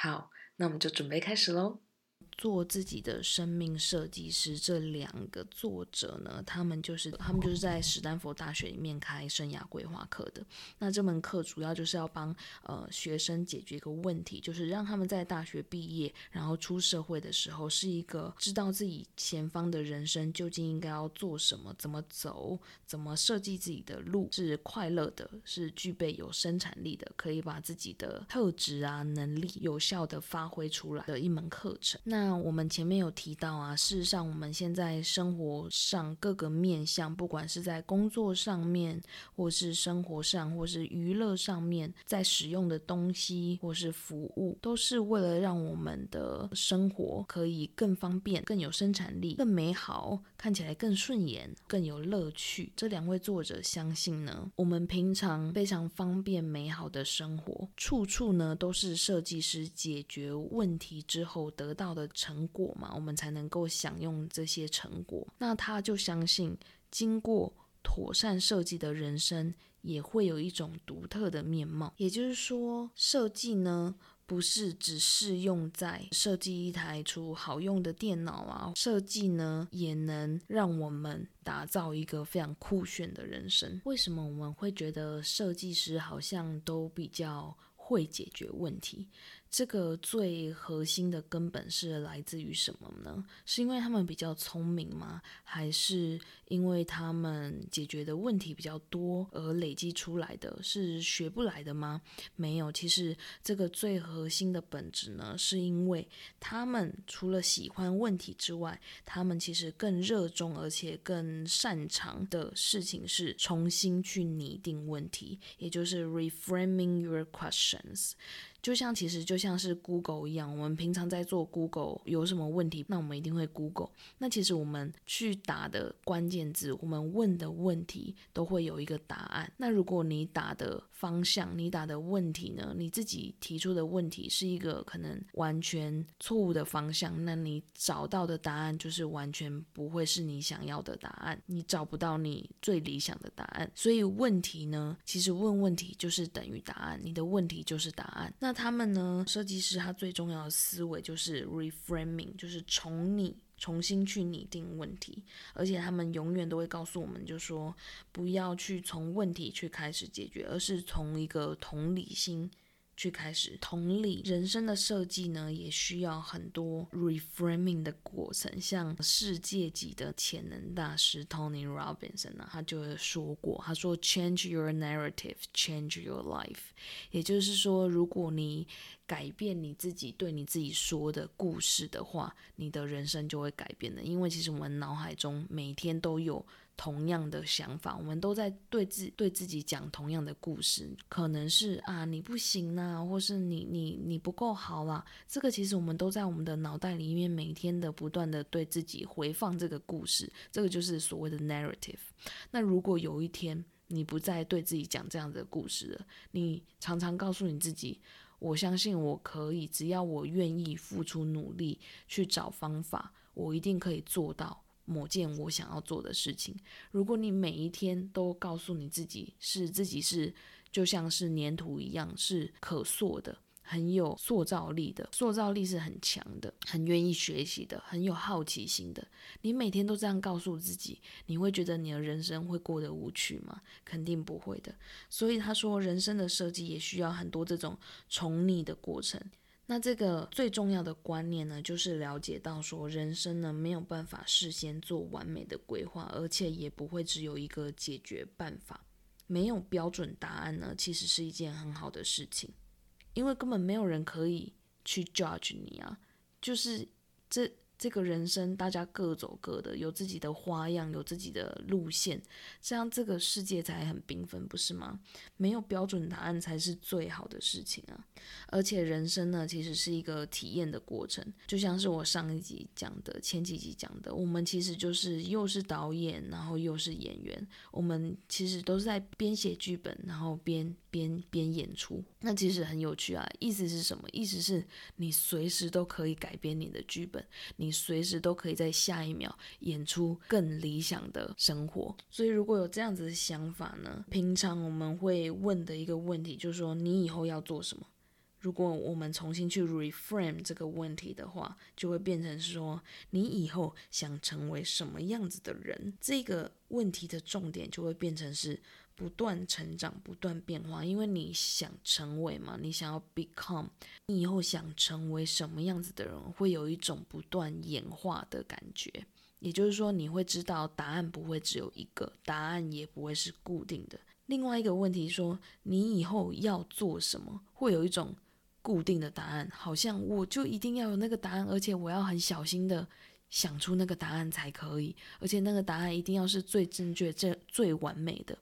好，那我们就准备开始喽。做自己的生命设计师，这两个作者呢，他们就是他们就是在史丹佛大学里面开生涯规划课的。那这门课主要就是要帮呃学生解决一个问题，就是让他们在大学毕业，然后出社会的时候，是一个知道自己前方的人生究竟应该要做什么，怎么走，怎么设计自己的路，是快乐的，是具备有生产力的，可以把自己的特质啊能力有效的发挥出来的一门课程。那那我们前面有提到啊，事实上我们现在生活上各个面向，不管是在工作上面，或是生活上，或是娱乐上面，在使用的东西或是服务，都是为了让我们的生活可以更方便、更有生产力、更美好，看起来更顺眼、更有乐趣。这两位作者相信呢，我们平常非常方便美好的生活，处处呢都是设计师解决问题之后得到的成果嘛，我们才能够享用这些成果。那他就相信，经过妥善设计的人生也会有一种独特的面貌。也就是说，设计呢，不是只适用在设计一台出好用的电脑啊，设计呢，也能让我们打造一个非常酷炫的人生。为什么我们会觉得设计师好像都比较会解决问题？这个最核心的根本是来自于什么呢？是因为他们比较聪明吗？还是因为他们解决的问题比较多而累积出来的？是学不来的吗？没有，其实这个最核心的本质呢，是因为他们除了喜欢问题之外，他们其实更热衷而且更擅长的事情是重新去拟定问题，也就是 reframing your question emotions. 就像其实就像是 Google 一样，我们平常在做 Google 有什么问题，那我们一定会 Google。那其实我们去打的关键字，我们问的问题都会有一个答案。那如果你打的方向，你打的问题呢，你自己提出的问题是一个可能完全错误的方向，那你找到的答案就是完全不会是你想要的答案，你找不到你最理想的答案。所以问题呢，其实问问题就是等于答案，你的问题就是答案。那那他们呢？设计师他最重要的思维就是 reframing，就是从你、重新去拟定问题，而且他们永远都会告诉我们，就说不要去从问题去开始解决，而是从一个同理心。去开始同理，人生的设计呢，也需要很多 reframing 的过程。像世界级的潜能大师 Tony Robinson 呢，他就说过，他说 Change your narrative, change your life。也就是说，如果你改变你自己对你自己说的故事的话，你的人生就会改变的。因为其实我们脑海中每天都有。同样的想法，我们都在对自对自己讲同样的故事，可能是啊你不行啊，或是你你你不够好啦。这个其实我们都在我们的脑袋里面每天的不断的对自己回放这个故事，这个就是所谓的 narrative。那如果有一天你不再对自己讲这样的故事了，你常常告诉你自己，我相信我可以，只要我愿意付出努力去找方法，我一定可以做到。某件我想要做的事情，如果你每一天都告诉你自己是自己是就像是粘土一样，是可塑的，很有塑造力的，塑造力是很强的，很愿意学习的，很有好奇心的。你每天都这样告诉自己，你会觉得你的人生会过得无趣吗？肯定不会的。所以他说，人生的设计也需要很多这种重拟的过程。那这个最重要的观念呢，就是了解到说，人生呢没有办法事先做完美的规划，而且也不会只有一个解决办法，没有标准答案呢，其实是一件很好的事情，因为根本没有人可以去 judge 你啊，就是这。这个人生，大家各走各的，有自己的花样，有自己的路线，这样这个世界才很缤纷，不是吗？没有标准答案才是最好的事情啊！而且人生呢，其实是一个体验的过程，就像是我上一集讲的，前几集讲的，我们其实就是又是导演，然后又是演员，我们其实都是在边写剧本，然后边边边演出，那其实很有趣啊！意思是什么？意思是你随时都可以改编你的剧本，你。你随时都可以在下一秒演出更理想的生活，所以如果有这样子的想法呢，平常我们会问的一个问题就是说，你以后要做什么？如果我们重新去 reframe 这个问题的话，就会变成说，你以后想成为什么样子的人？这个问题的重点就会变成是不断成长、不断变化，因为你想成为嘛，你想要 become，你以后想成为什么样子的人，会有一种不断演化的感觉。也就是说，你会知道答案不会只有一个，答案也不会是固定的。另外一个问题说，你以后要做什么，会有一种固定的答案，好像我就一定要有那个答案，而且我要很小心的想出那个答案才可以，而且那个答案一定要是最正确、最最完美的。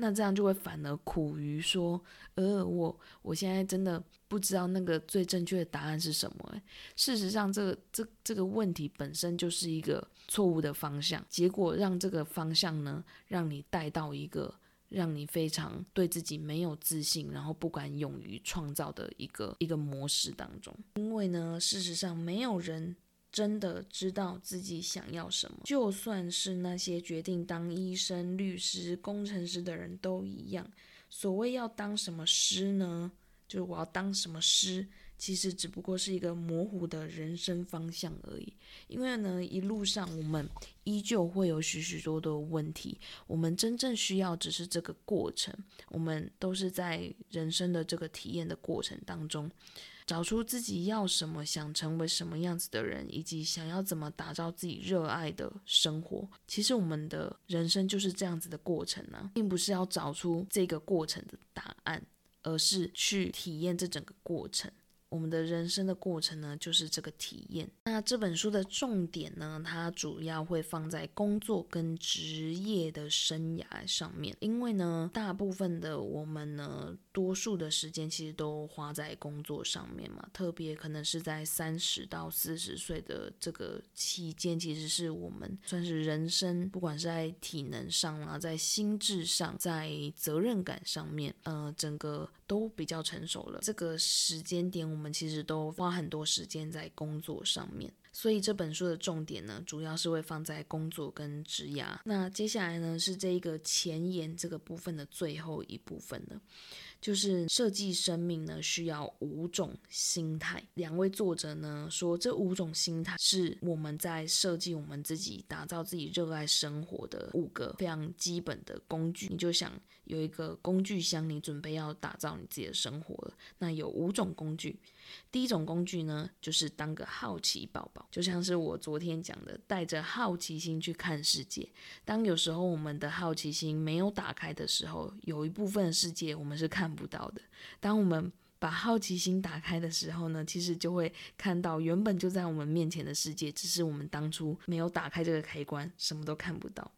那这样就会反而苦于说，呃，我我现在真的不知道那个最正确的答案是什么。事实上，这个这这个问题本身就是一个错误的方向，结果让这个方向呢，让你带到一个让你非常对自己没有自信，然后不敢勇于创造的一个一个模式当中。因为呢，事实上没有人。真的知道自己想要什么，就算是那些决定当医生、律师、工程师的人都一样。所谓要当什么师呢？就是我要当什么师，其实只不过是一个模糊的人生方向而已。因为呢，一路上我们依旧会有许许多多问题，我们真正需要只是这个过程。我们都是在人生的这个体验的过程当中。找出自己要什么，想成为什么样子的人，以及想要怎么打造自己热爱的生活。其实我们的人生就是这样子的过程呢、并不是要找出这个过程的答案，而是去体验这整个过程。我们的人生的过程呢，就是这个体验。那这本书的重点呢，它主要会放在工作跟职业的生涯上面，因为呢，大部分的我们呢，多数的时间其实都花在工作上面嘛。特别可能是在三十到四十岁的这个期间，其实是我们算是人生，不管是在体能上啊，在心智上，在责任感上面，呃，整个都比较成熟了。这个时间点，我们其实都花很多时间在工作上面，所以这本书的重点呢，主要是会放在工作跟职涯。那接下来呢，是这一个前言这个部分的最后一部分了。就是设计生命呢，需要五种心态。两位作者呢说，这五种心态是我们在设计我们自己、打造自己热爱生活的五个非常基本的工具。你就想有一个工具箱，你准备要打造你自己的生活了。那有五种工具。第一种工具呢，就是当个好奇宝宝，就像是我昨天讲的，带着好奇心去看世界。当有时候我们的好奇心没有打开的时候，有一部分世界我们是看不到的。当我们把好奇心打开的时候呢，其实就会看到原本就在我们面前的世界，只是我们当初没有打开这个开关，什么都看不到。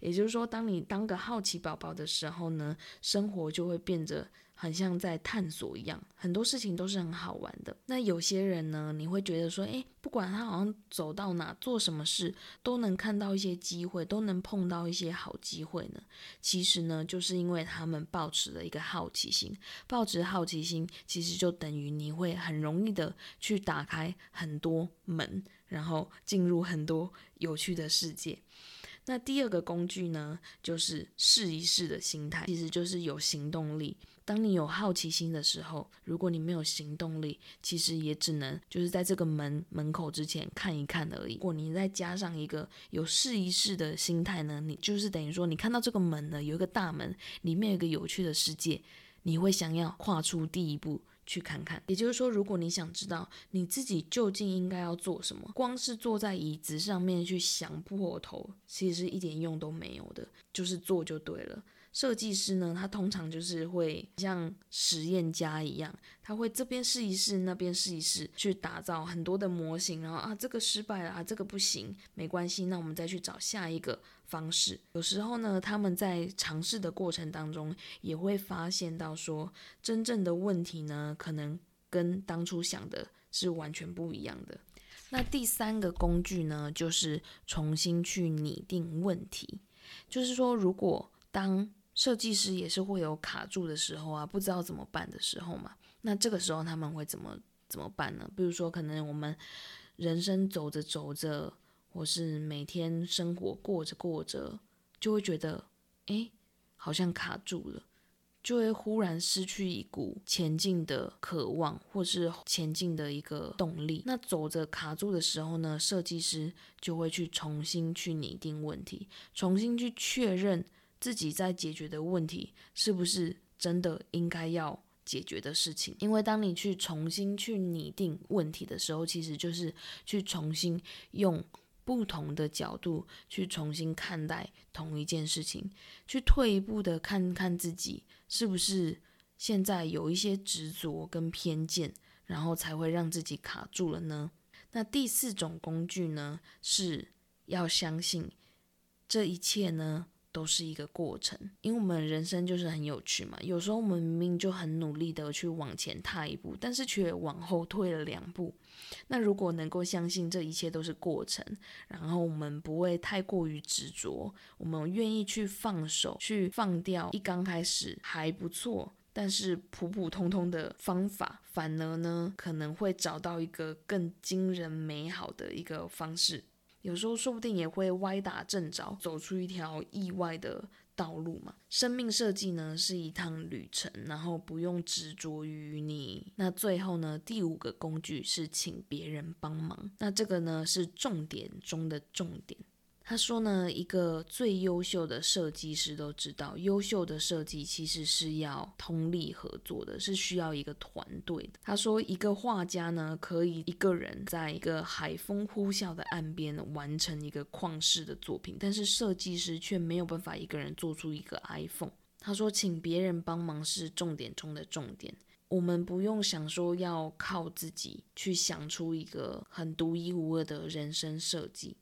也就是说，当你当个好奇宝宝的时候呢，生活就会变得。很像在探索一样，很多事情都是很好玩的。那有些人呢，你会觉得说，诶，不管他好像走到哪，做什么事，都能看到一些机会，都能碰到一些好机会呢。其实呢，就是因为他们抱持了一个好奇心，抱持好奇心，其实就等于你会很容易的去打开很多门，然后进入很多有趣的世界。那第二个工具呢，就是试一试的心态，其实就是有行动力。当你有好奇心的时候，如果你没有行动力，其实也只能就是在这个门门口之前看一看而已。如果你再加上一个有试一试的心态呢，你就是等于说，你看到这个门呢，有一个大门，里面有一个有趣的世界，你会想要跨出第一步去看看。也就是说，如果你想知道你自己究竟应该要做什么，光是坐在椅子上面去想破头，其实一点用都没有的，就是做就对了。设计师呢，他通常就是会像实验家一样，他会这边试一试，那边试一试，去打造很多的模型，然后啊，这个失败了啊，这个不行，没关系，那我们再去找下一个方式。有时候呢，他们在尝试的过程当中，也会发现到说，真正的问题呢，可能跟当初想的是完全不一样的。那第三个工具呢，就是重新去拟定问题，就是说，如果当设计师也是会有卡住的时候啊，不知道怎么办的时候嘛。那这个时候他们会怎么怎么办呢？比如说，可能我们人生走着走着，或是每天生活过着过着，就会觉得，哎，好像卡住了，就会忽然失去一股前进的渴望，或是前进的一个动力。那走着卡住的时候呢，设计师就会去重新去拟定问题，重新去确认自己在解决的问题是不是真的应该要解决的事情。因为当你去重新去拟定问题的时候，其实就是去重新用。不同的角度去重新看待同一件事情，去退一步的看看自己是不是现在有一些执着跟偏见，然后才会让自己卡住了呢？那第四种工具呢，是要相信这一切呢，都是一个过程，因为我们人生就是很有趣嘛。有时候我们明明就很努力的去往前踏一步，但是却往后退了两步。那如果能够相信这一切都是过程，然后我们不会太过于执着，我们愿意去放手，去放掉一刚开始还不错，但是普普通通的方法，反而呢可能会找到一个更惊人美好的一个方式。有时候说不定也会歪打正着，走出一条意外的道路嘛。生命设计呢是一趟旅程，然后不用执着于你。那最后呢，第五个工具是请别人帮忙。那这个呢是重点中的重点。他说呢，一个最优秀的设计师都知道，优秀的设计其实是要通力合作的，是需要一个团队的。他说，一个画家呢，可以一个人在一个海风呼啸的岸边完成一个旷世的作品，但是设计师却没有办法一个人做出一个 iPhone。他说，请别人帮忙是重点中的重点，我们不用想说要靠自己去想出一个很独一无二的人生设计。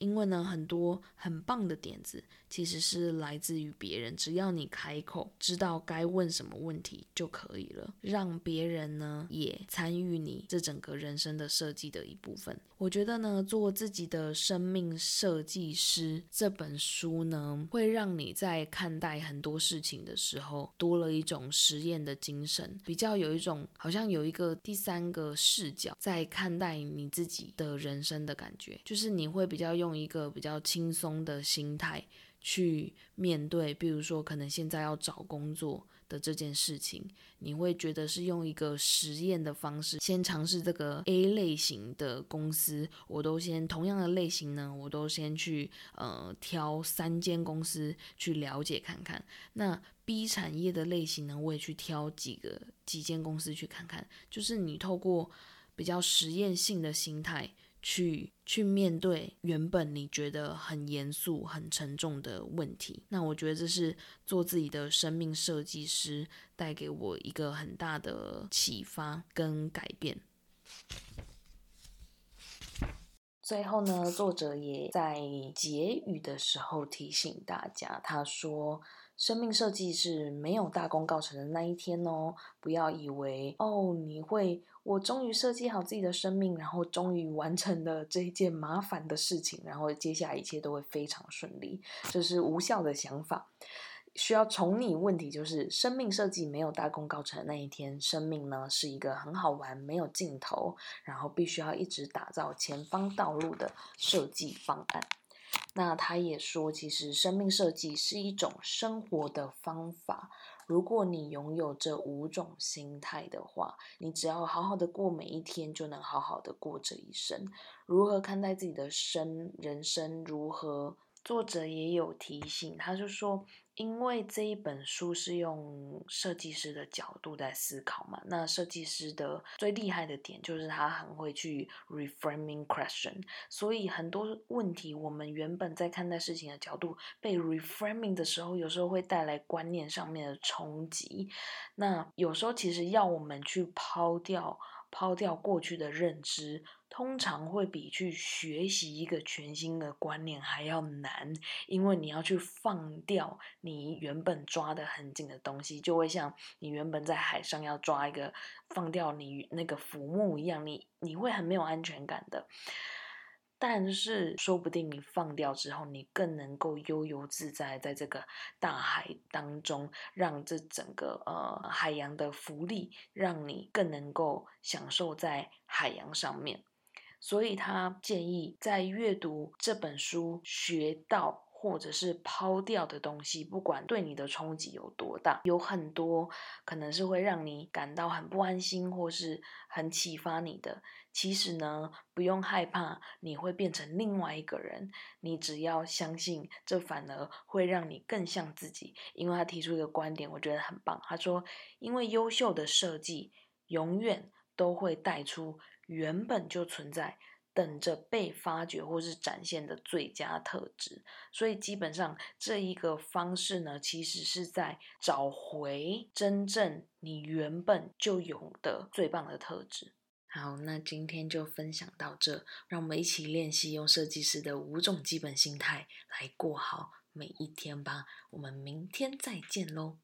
因为呢，很多很棒的点子其实是来自于别人，只要你开口，知道该问什么问题就可以了，让别人呢也参与你这整个人生的设计的一部分。我觉得呢，做自己的生命设计师这本书呢，会让你在看待很多事情的时候多了一种实验的精神，比较有一种好像有一个第三个视角在看待你自己的人生的感觉，就是你会比较用。一个比较轻松的心态去面对，比如说可能现在要找工作的这件事情，你会觉得是用一个实验的方式，先尝试这个 A 类型的公司，我都先同样的类型呢，我都先去呃挑三间公司去了解看看。那 B 产业的类型呢，我也去挑几个几间公司去看看，就是你透过比较实验性的心态。去去面对原本你觉得很严肃、很沉重的问题，那我觉得这是做自己的生命设计师带给我一个很大的启发跟改变。最后呢，作者也在结语的时候提醒大家，他说。生命设计是没有大功告成的那一天哦，不要以为哦，你会，我终于设计好自己的生命，然后终于完成了这一件麻烦的事情，然后接下来一切都会非常顺利，这是无效的想法。需要从你问题就是，生命设计没有大功告成的那一天，生命呢是一个很好玩、没有尽头，然后必须要一直打造前方道路的设计方案。那他也说，其实生命设计是一种生活的方法。如果你拥有这五种心态的话，你只要好好的过每一天，就能好好的过这一生。如何看待自己的生人生？如何？作者也有提醒，他就说。因为这一本书是用设计师的角度在思考嘛，那设计师的最厉害的点就是他很会去 reframing question，所以很多问题我们原本在看待事情的角度被 reframing 的时候，有时候会带来观念上面的冲击。那有时候其实要我们去抛掉。抛掉过去的认知，通常会比去学习一个全新的观念还要难，因为你要去放掉你原本抓得很紧的东西，就会像你原本在海上要抓一个，放掉你那个浮木一样，你你会很没有安全感的。但是，说不定你放掉之后，你更能够悠游自在，在这个大海当中，让这整个呃海洋的浮力，让你更能够享受在海洋上面。所以他建议，在阅读这本书学到或者是抛掉的东西，不管对你的冲击有多大，有很多可能是会让你感到很不安心，或是很启发你的。其实呢，不用害怕你会变成另外一个人，你只要相信，这反而会让你更像自己。因为他提出一个观点，我觉得很棒。他说，因为优秀的设计永远都会带出原本就存在。等着被发掘或是展现的最佳特质，所以基本上这一个方式呢，其实是在找回真正你原本就有的最棒的特质。好，那今天就分享到这，让我们一起练习用设计师的五种基本心态来过好每一天吧。我们明天再见喽。